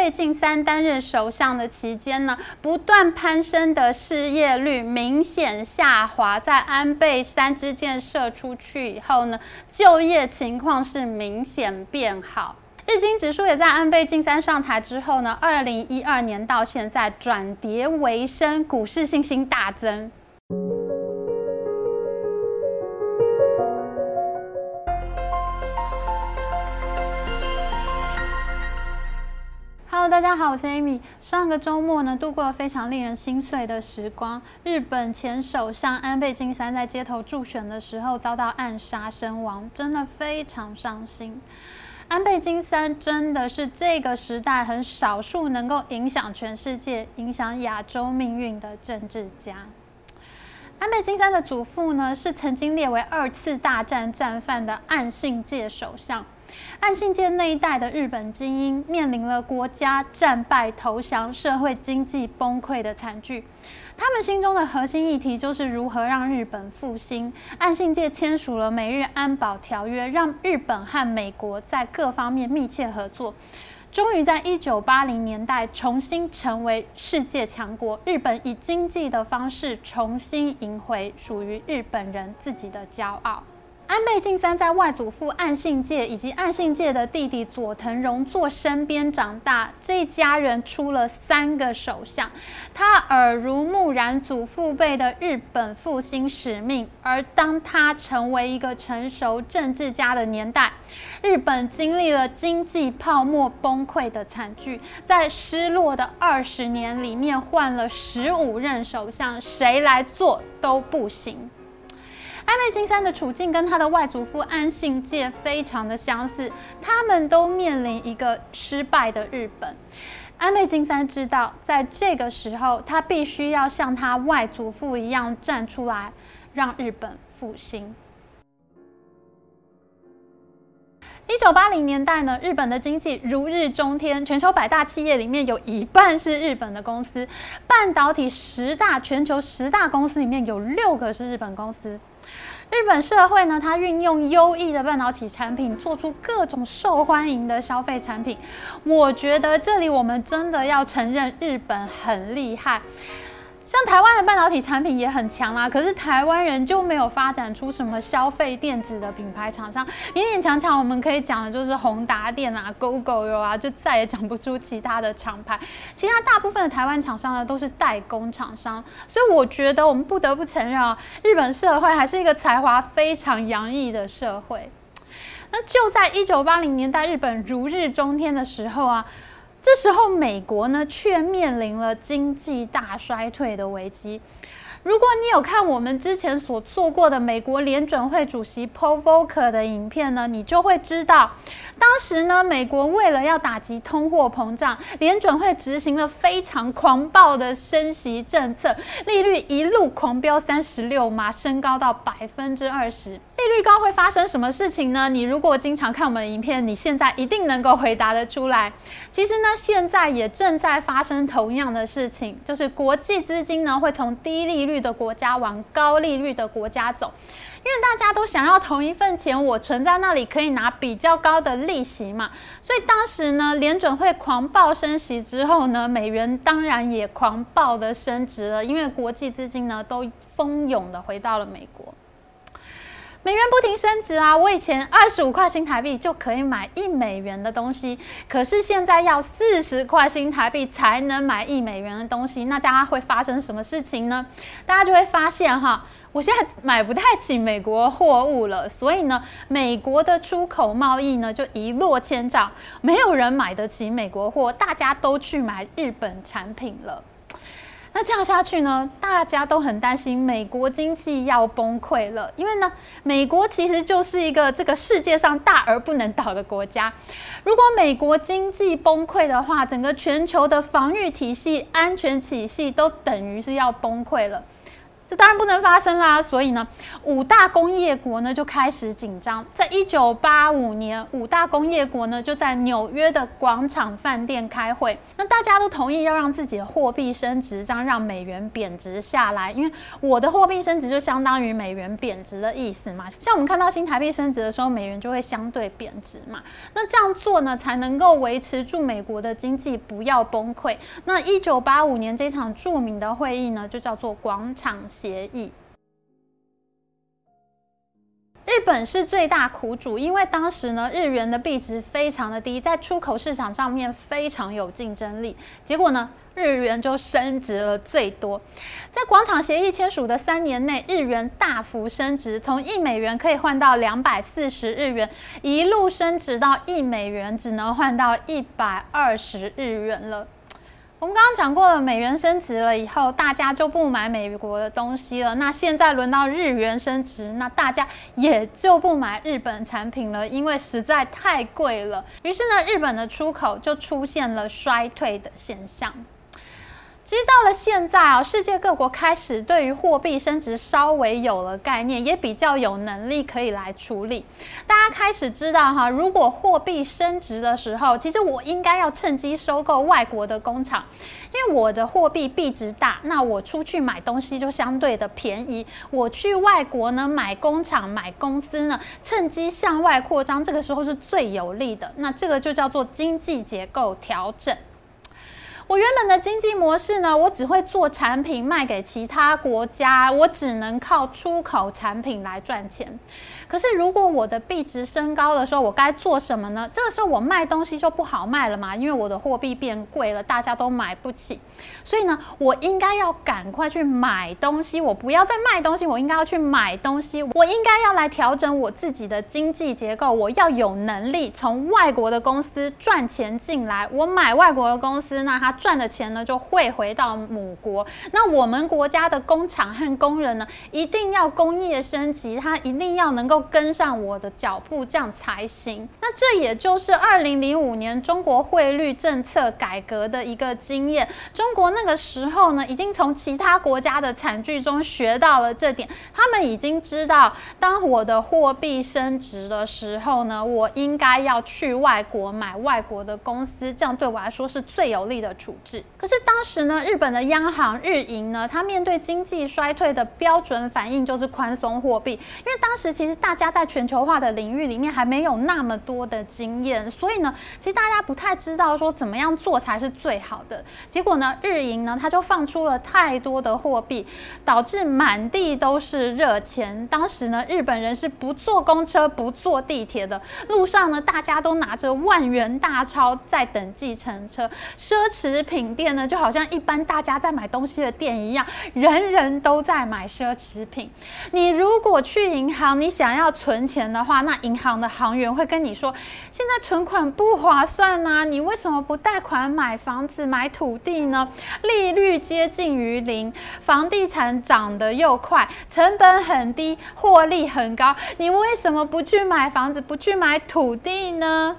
倍晋三担任首相的期间呢，不断攀升的失业率明显下滑，在安倍三支箭射出去以后呢，就业情况是明显变好。日经指数也在安倍晋三上台之后呢，二零一二年到现在转跌为升，股市信心大增。Hello，大家好，我是 Amy。上个周末呢，度过了非常令人心碎的时光。日本前首相安倍晋三在街头助选的时候遭到暗杀身亡，真的非常伤心。安倍晋三真的是这个时代很少数能够影响全世界、影响亚洲命运的政治家。安倍晋三的祖父呢，是曾经列为二次大战战犯的岸信介首相。岸信介那一代的日本精英面临了国家战败投降、社会经济崩溃的惨剧，他们心中的核心议题就是如何让日本复兴。岸信介签署了美日安保条约，让日本和美国在各方面密切合作，终于在一九八零年代重新成为世界强国。日本以经济的方式重新赢回属于日本人自己的骄傲。安倍晋三在外祖父岸信介以及岸信介的弟弟佐藤荣作身边长大，这一家人出了三个首相，他耳濡目染祖父辈的日本复兴使命。而当他成为一个成熟政治家的年代，日本经历了经济泡沫崩溃的惨剧，在失落的二十年里面换了十五任首相，谁来做都不行。安倍晋三的处境跟他的外祖父安信介非常的相似，他们都面临一个失败的日本。安倍晋三知道，在这个时候，他必须要像他外祖父一样站出来，让日本复兴。一九八零年代呢，日本的经济如日中天，全球百大企业里面有一半是日本的公司，半导体十大全球十大公司里面有六个是日本公司。日本社会呢，它运用优异的半导体产品，做出各种受欢迎的消费产品。我觉得这里我们真的要承认日本很厉害。像台湾的半导体产品也很强啦，可是台湾人就没有发展出什么消费电子的品牌厂商，勉勉强强我们可以讲的就是宏达电啊、Gogoro 啊，就再也讲不出其他的厂牌。其他大部分的台湾厂商呢，都是代工厂商，所以我觉得我们不得不承认啊，日本社会还是一个才华非常洋溢的社会。那就在一九八零年代，日本如日中天的时候啊。这时候，美国呢却面临了经济大衰退的危机。如果你有看我们之前所做过的美国联准会主席 Paul Volcker 的影片呢，你就会知道，当时呢，美国为了要打击通货膨胀，联准会执行了非常狂暴的升息政策，利率一路狂飙三十六码，升高到百分之二十。利率高会发生什么事情呢？你如果经常看我们的影片，你现在一定能够回答得出来。其实呢，现在也正在发生同样的事情，就是国际资金呢会从低利率的国家往高利率的国家走，因为大家都想要同一份钱，我存在那里可以拿比较高的利息嘛。所以当时呢，联准会狂暴升息之后呢，美元当然也狂暴的升值了，因为国际资金呢都蜂拥的回到了美国。美元不停升值啊！我以前二十五块新台币就可以买一美元的东西，可是现在要四十块新台币才能买一美元的东西，那大家会发生什么事情呢？大家就会发现哈，我现在买不太起美国货物了，所以呢，美国的出口贸易呢就一落千丈，没有人买得起美国货，大家都去买日本产品了。那这样下去呢，大家都很担心美国经济要崩溃了，因为呢，美国其实就是一个这个世界上大而不能倒的国家。如果美国经济崩溃的话，整个全球的防御体系、安全体系都等于是要崩溃了。这当然不能发生啦，所以呢，五大工业国呢就开始紧张。在一九八五年，五大工业国呢就在纽约的广场饭店开会，那大家都同意要让自己的货币升值，这样让美元贬值下来。因为我的货币升值就相当于美元贬值的意思嘛。像我们看到新台币升值的时候，美元就会相对贬值嘛。那这样做呢，才能够维持住美国的经济不要崩溃。那一九八五年这场著名的会议呢，就叫做广场协议。日本是最大苦主，因为当时呢，日元的币值非常的低，在出口市场上面非常有竞争力。结果呢，日元就升值了最多。在广场协议签署的三年内，日元大幅升值，从一美元可以换到两百四十日元，一路升值到一美元只能换到一百二十日元了。我们刚刚讲过了，美元升值了以后，大家就不买美国的东西了。那现在轮到日元升值，那大家也就不买日本产品了，因为实在太贵了。于是呢，日本的出口就出现了衰退的现象。其实到了现在啊，世界各国开始对于货币升值稍微有了概念，也比较有能力可以来处理。大家开始知道哈，如果货币升值的时候，其实我应该要趁机收购外国的工厂，因为我的货币币值大，那我出去买东西就相对的便宜。我去外国呢买工厂、买公司呢，趁机向外扩张，这个时候是最有利的。那这个就叫做经济结构调整。我原本的经济模式呢，我只会做产品卖给其他国家，我只能靠出口产品来赚钱。可是，如果我的币值升高的时候，我该做什么呢？这个时候我卖东西就不好卖了嘛，因为我的货币变贵了，大家都买不起。所以呢，我应该要赶快去买东西，我不要再卖东西，我应该要去买东西。我应该要来调整我自己的经济结构，我要有能力从外国的公司赚钱进来。我买外国的公司，那他赚的钱呢就汇回到母国。那我们国家的工厂和工人呢，一定要工业升级，他一定要能够。跟上我的脚步，这样才行。那这也就是二零零五年中国汇率政策改革的一个经验。中国那个时候呢，已经从其他国家的惨剧中学到了这点。他们已经知道，当我的货币升值的时候呢，我应该要去外国买外国的公司，这样对我来说是最有利的处置。可是当时呢，日本的央行日银呢，它面对经济衰退的标准反应就是宽松货币，因为当时其实大。大家在全球化的领域里面还没有那么多的经验，所以呢，其实大家不太知道说怎么样做才是最好的。结果呢，日银呢，它就放出了太多的货币，导致满地都是热钱。当时呢，日本人是不坐公车、不坐地铁的，路上呢，大家都拿着万元大钞在等计程车。奢侈品店呢，就好像一般大家在买东西的店一样，人人都在买奢侈品。你如果去银行，你想要要存钱的话，那银行的行员会跟你说，现在存款不划算啊，你为什么不贷款买房子、买土地呢？利率接近于零，房地产涨得又快，成本很低，获利很高，你为什么不去买房子、不去买土地呢？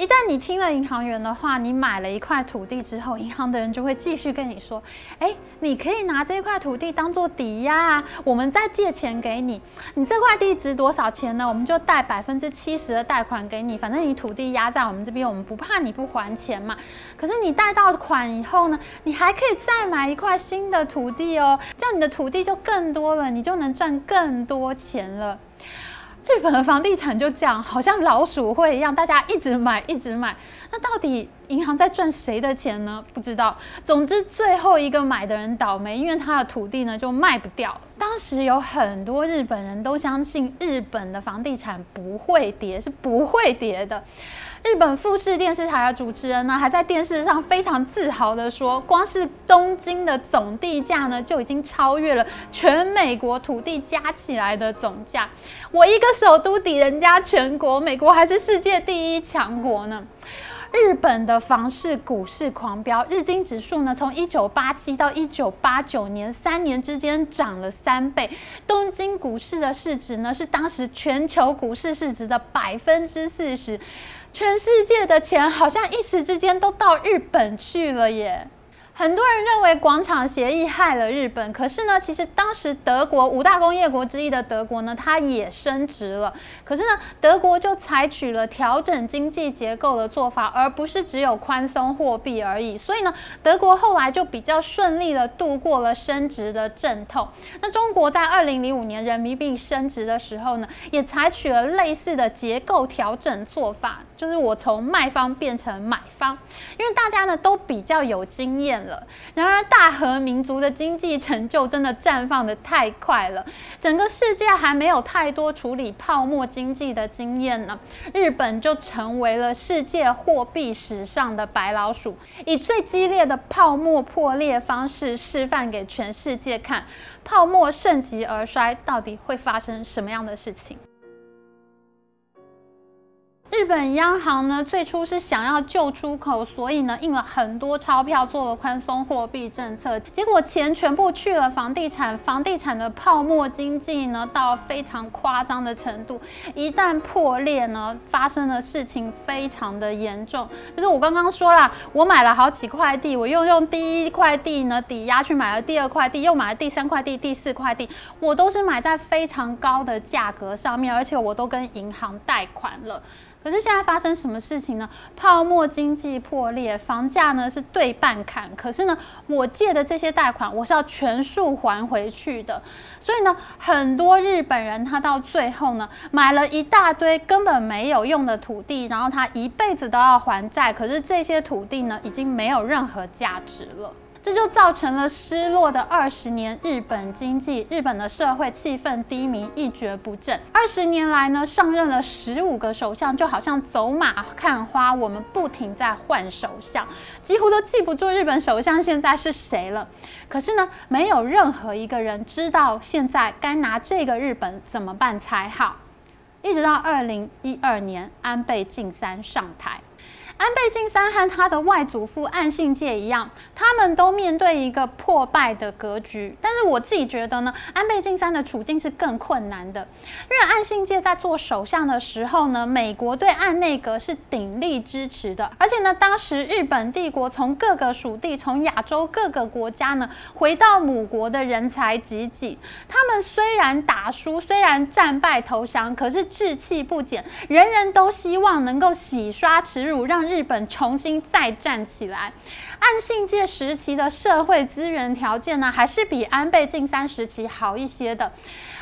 一旦你听了银行员的话，你买了一块土地之后，银行的人就会继续跟你说：“哎，你可以拿这块土地当做抵押啊，我们再借钱给你。你这块地值多少钱呢？我们就贷百分之七十的贷款给你。反正你土地压在我们这边，我们不怕你不还钱嘛。可是你贷到款以后呢，你还可以再买一块新的土地哦，这样你的土地就更多了，你就能赚更多钱了。”日本的房地产就这样，好像老鼠会一样，大家一直买，一直买。那到底银行在赚谁的钱呢？不知道。总之，最后一个买的人倒霉，因为他的土地呢就卖不掉。当时有很多日本人都相信日本的房地产不会跌，是不会跌的。日本富士电视台的主持人呢，还在电视上非常自豪地说，光是东京的总地价呢，就已经超越了全美国土地加起来的总价。我一个首都抵人家全国，美国还是世界第一强国呢。日本的房市、股市狂飙，日经指数呢，从一九八七到一九八九年三年之间涨了三倍。东京股市的市值呢，是当时全球股市市值的百分之四十。全世界的钱好像一时之间都到日本去了耶。很多人认为广场协议害了日本，可是呢，其实当时德国五大工业国之一的德国呢，它也升值了。可是呢，德国就采取了调整经济结构的做法，而不是只有宽松货币而已。所以呢，德国后来就比较顺利的度过了升值的阵痛。那中国在二零零五年人民币升值的时候呢，也采取了类似的结构调整做法，就是我从卖方变成买方，因为大家呢都比较有经验然而，大和民族的经济成就真的绽放得太快了，整个世界还没有太多处理泡沫经济的经验呢，日本就成为了世界货币史上的白老鼠，以最激烈的泡沫破裂方式示范给全世界看，泡沫盛极而衰，到底会发生什么样的事情？日本央行呢，最初是想要救出口，所以呢印了很多钞票，做了宽松货币政策。结果钱全部去了房地产，房地产的泡沫经济呢到非常夸张的程度。一旦破裂呢，发生的事情非常的严重。就是我刚刚说了，我买了好几块地，我又用第一块地呢抵押去买了第二块地，又买了第三块地、第四块地，我都是买在非常高的价格上面，而且我都跟银行贷款了。可是现在发生什么事情呢？泡沫经济破裂，房价呢是对半砍。可是呢，我借的这些贷款我是要全数还回去的。所以呢，很多日本人他到最后呢，买了一大堆根本没有用的土地，然后他一辈子都要还债。可是这些土地呢，已经没有任何价值了。这就造成了失落的二十年日本经济，日本的社会气氛低迷，一蹶不振。二十年来呢，上任了十五个首相，就好像走马看花，我们不停在换首相，几乎都记不住日本首相现在是谁了。可是呢，没有任何一个人知道现在该拿这个日本怎么办才好。一直到二零一二年，安倍晋三上台。安倍晋三和他的外祖父岸信介一样，他们都面对一个破败的格局。但是我自己觉得呢，安倍晋三的处境是更困难的，因为岸信介在做首相的时候呢，美国对岸内阁是鼎力支持的，而且呢，当时日本帝国从各个属地、从亚洲各个国家呢回到母国的人才济济，他们虽然打输，虽然战败投降，可是志气不减，人人都希望能够洗刷耻辱，让日本重新再站起来，岸信介时期的社会资源条件呢，还是比安倍晋三时期好一些的。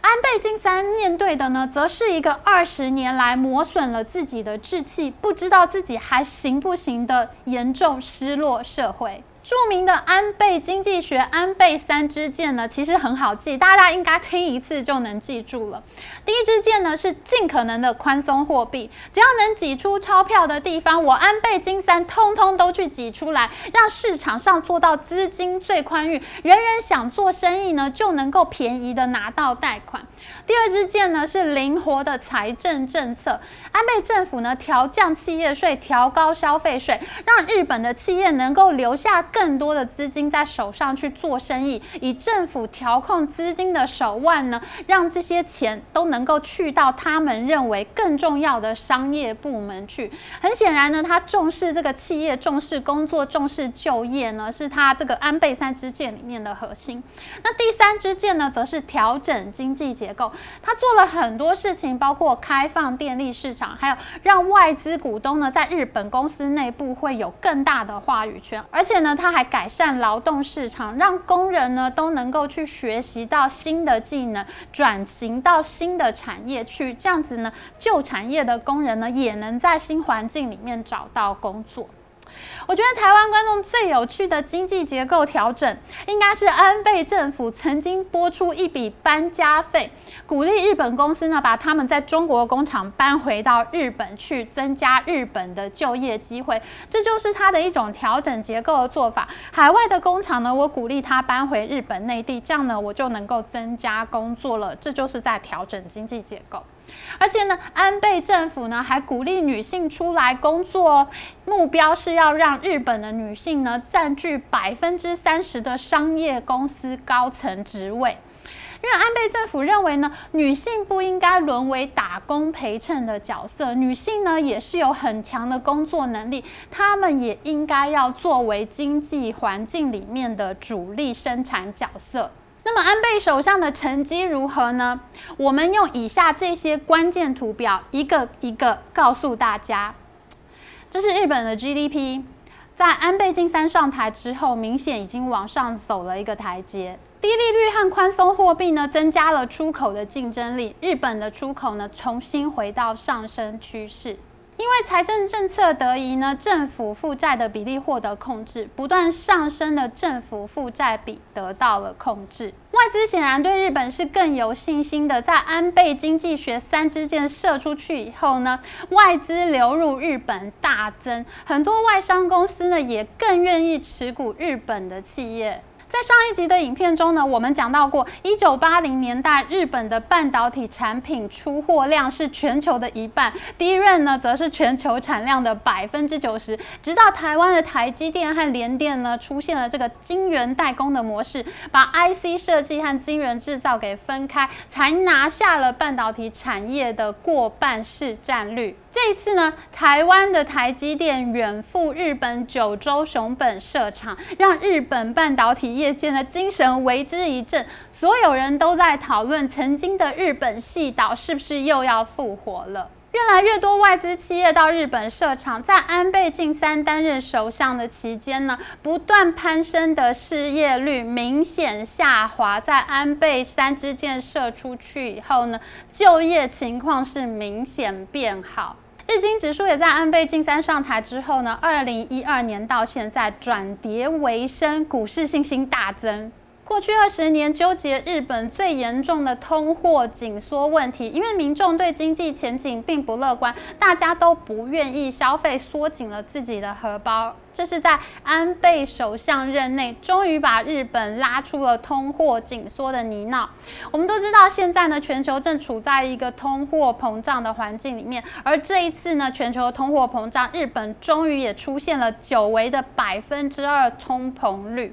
安倍晋三面对的呢，则是一个二十年来磨损了自己的志气，不知道自己还行不行的严重失落社会。著名的安倍经济学，安倍三支箭呢，其实很好记，大家应该听一次就能记住了。第一支箭呢是尽可能的宽松货币，只要能挤出钞票的地方，我安倍晋三通通都去挤出来，让市场上做到资金最宽裕，人人想做生意呢就能够便宜的拿到贷款。第二支箭呢是灵活的财政政策，安倍政府呢调降企业税，调高消费税，让日本的企业能够留下。更多的资金在手上去做生意，以政府调控资金的手腕呢，让这些钱都能够去到他们认为更重要的商业部门去。很显然呢，他重视这个企业，重视工作，重视就业呢，是他这个安倍三支箭里面的核心。那第三支箭呢，则是调整经济结构。他做了很多事情，包括开放电力市场，还有让外资股东呢在日本公司内部会有更大的话语权，而且呢，他。它还改善劳动市场，让工人呢都能够去学习到新的技能，转型到新的产业去。这样子呢，旧产业的工人呢也能在新环境里面找到工作。我觉得台湾观众最有趣的经济结构调整，应该是安倍政府曾经拨出一笔搬家费，鼓励日本公司呢把他们在中国工厂搬回到日本去，增加日本的就业机会。这就是他的一种调整结构的做法。海外的工厂呢，我鼓励他搬回日本内地，这样呢我就能够增加工作了。这就是在调整经济结构。而且呢，安倍政府呢还鼓励女性出来工作，目标是要让日本的女性呢占据百分之三十的商业公司高层职位。因为安倍政府认为呢，女性不应该沦为打工陪衬的角色，女性呢也是有很强的工作能力，她们也应该要作为经济环境里面的主力生产角色。那么安倍首相的成绩如何呢？我们用以下这些关键图表一个一个告诉大家。这是日本的 GDP，在安倍晋三上台之后，明显已经往上走了一个台阶。低利率和宽松货币呢，增加了出口的竞争力，日本的出口呢，重新回到上升趋势。因为财政政策得宜呢，政府负债的比例获得控制，不断上升的政府负债比得到了控制。外资显然对日本是更有信心的，在安倍经济学三支箭射出去以后呢，外资流入日本大增，很多外商公司呢也更愿意持股日本的企业。在上一集的影片中呢，我们讲到过，一九八零年代日本的半导体产品出货量是全球的一半，DRAM 呢则是全球产量的百分之九十。直到台湾的台积电和联电呢出现了这个晶圆代工的模式，把 IC 设计和晶圆制造给分开，才拿下了半导体产业的过半市占率。这一次呢，台湾的台积电远赴日本九州熊本设厂，让日本半导体业界的精神为之一振。所有人都在讨论，曾经的日本细岛是不是又要复活了？越来越多外资企业到日本设厂。在安倍晋三担任首相的期间呢，不断攀升的失业率明显下滑。在安倍三支箭射出去以后呢，就业情况是明显变好。日经指数也在安倍晋三上台之后呢，二零一二年到现在转跌为升，股市信心大增。过去二十年纠结日本最严重的通货紧缩问题，因为民众对经济前景并不乐观，大家都不愿意消费，缩紧了自己的荷包。这是在安倍首相任内，终于把日本拉出了通货紧缩的泥淖。我们都知道，现在呢，全球正处在一个通货膨胀的环境里面，而这一次呢，全球通货膨胀，日本终于也出现了久违的百分之二通膨率。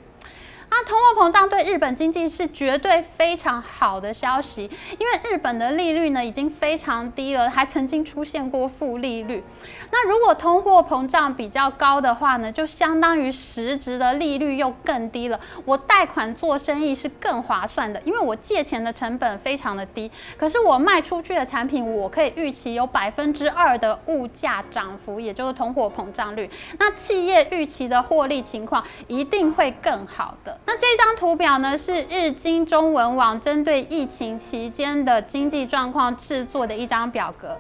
那通货膨胀对日本经济是绝对非常好的消息，因为日本的利率呢已经非常低了，还曾经出现过负利率。那如果通货膨胀比较高的话呢，就相当于实质的利率又更低了。我贷款做生意是更划算的，因为我借钱的成本非常的低，可是我卖出去的产品，我可以预期有百分之二的物价涨幅，也就是通货膨胀率。那企业预期的获利情况一定会更好的。那这张图表呢，是日经中文网针对疫情期间的经济状况制作的一张表格。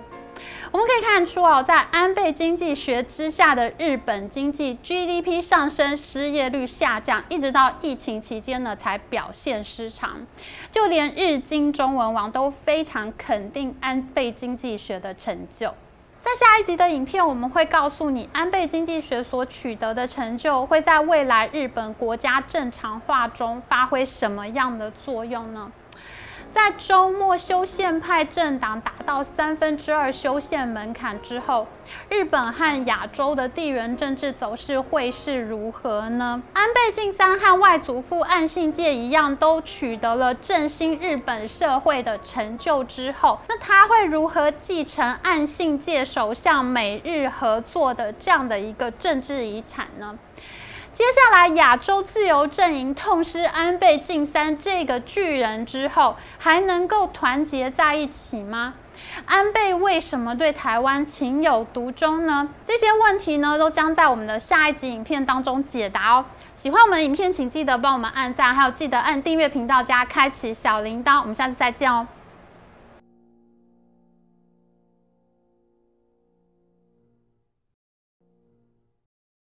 我们可以看出哦，在安倍经济学之下的日本经济 GDP 上升，失业率下降，一直到疫情期间呢才表现失常。就连日经中文网都非常肯定安倍经济学的成就。那下一集的影片，我们会告诉你安倍经济学所取得的成就会在未来日本国家正常化中发挥什么样的作用呢？在周末修宪派政党达到三分之二修宪门槛之后，日本和亚洲的地缘政治走势会是如何呢？安倍晋三和外祖父岸信介一样，都取得了振兴日本社会的成就之后，那他会如何继承岸信介首相美日合作的这样的一个政治遗产呢？接下来，亚洲自由阵营痛失安倍晋三这个巨人之后，还能够团结在一起吗？安倍为什么对台湾情有独钟呢？这些问题呢，都将在我们的下一集影片当中解答哦。喜欢我们的影片，请记得帮我们按赞，还有记得按订阅频道加开启小铃铛。我们下次再见哦。